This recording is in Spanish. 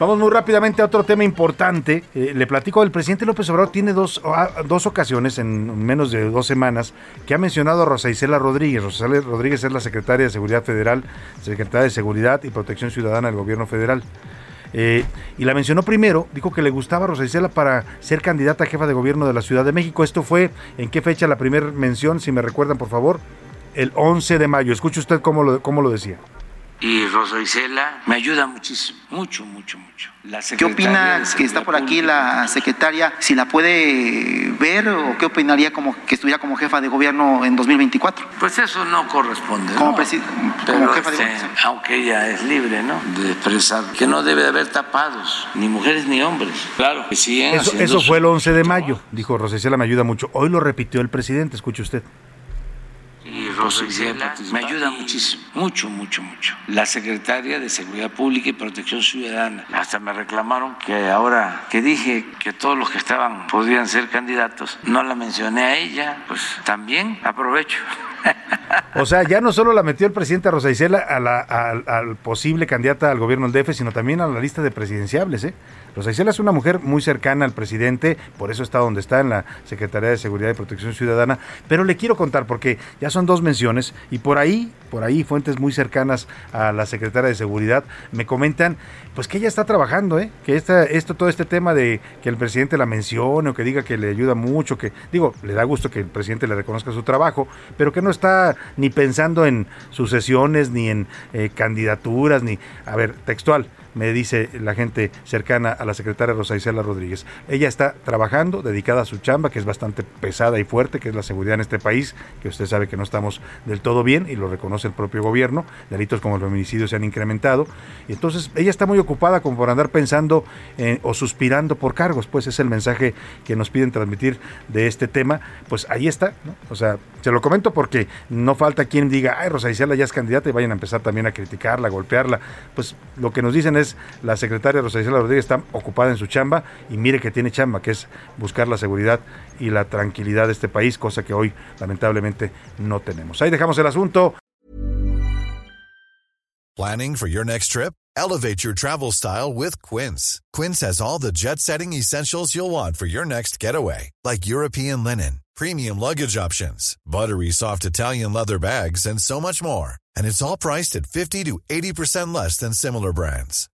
Vamos muy rápidamente a otro tema importante. Eh, le platico, el presidente López Obrador tiene dos, ah, dos ocasiones en menos de dos semanas que ha mencionado a Rosa Isela Rodríguez. Rosa Isela Rodríguez es la secretaria de Seguridad Federal, secretaria de Seguridad y Protección Ciudadana del Gobierno Federal. Eh, y la mencionó primero, dijo que le gustaba a Rosa Isela para ser candidata a jefa de gobierno de la Ciudad de México. Esto fue, ¿en qué fecha la primera mención? Si me recuerdan, por favor, el 11 de mayo. Escuche usted cómo lo, cómo lo decía y Rosa Isela me ayuda muchísimo, mucho, mucho, mucho. ¿Qué opina que está por aquí la secretaria? Si la puede ver o qué opinaría como que estuviera como jefa de gobierno en 2024? Pues eso no corresponde. Como, ¿no? como jefa de este, gobierno. Aunque ella es libre, ¿no? De expresar que no debe de haber tapados, ni mujeres ni hombres. Claro que sí. Eso, eso fue el 11 de mayo, dijo Rosa Isela, me ayuda mucho. Hoy lo repitió el presidente, escuche usted me ayuda muchísimo, mucho, mucho, mucho. La secretaria de Seguridad Pública y Protección Ciudadana. Hasta me reclamaron que ahora que dije que todos los que estaban podían ser candidatos, no la mencioné a ella, pues también aprovecho. O sea, ya no solo la metió el presidente Rosa Isela a la, al posible candidata al gobierno del DF, sino también a la lista de presidenciables, ¿eh? Rosa Isela es una mujer muy cercana al presidente, por eso está donde está en la Secretaría de Seguridad y Protección Ciudadana, pero le quiero contar porque ya son dos menciones y por ahí, por ahí fuentes muy cercanas a la Secretaria de Seguridad me comentan pues que ella está trabajando, ¿eh? que esta, esto, todo este tema de que el presidente la mencione o que diga que le ayuda mucho, que digo, le da gusto que el presidente le reconozca su trabajo, pero que no está ni pensando en sucesiones, ni en eh, candidaturas, ni, a ver, textual, me dice la gente cercana a la secretaria Rosa Isela Rodríguez. Ella está trabajando, dedicada a su chamba, que es bastante pesada y fuerte, que es la seguridad en este país, que usted sabe que no estamos del todo bien y lo reconoce el propio gobierno. Delitos como el feminicidio se han incrementado. Y entonces ella está muy ocupada como por andar pensando o suspirando por cargos, pues es el mensaje que nos piden transmitir de este tema. Pues ahí está, ¿no? O sea, se lo comento porque no falta quien diga, ay, Rosa Isela ya es candidata y vayan a empezar también a criticarla, a golpearla. Pues lo que nos dicen es, la secretaria Rosa Isela Rodríguez está ocupada en su chamba y mire que tiene chamba, que es buscar la seguridad y la tranquilidad de este país, cosa que hoy lamentablemente no tenemos. Ahí dejamos el asunto. Planning for your next trip? Elevate your travel style with Quince. Quince has all the jet-setting essentials you'll want for your next getaway, like European linen, premium luggage options, buttery soft Italian leather bags, and so much more. And it's all priced at 50 to 80% less than similar brands.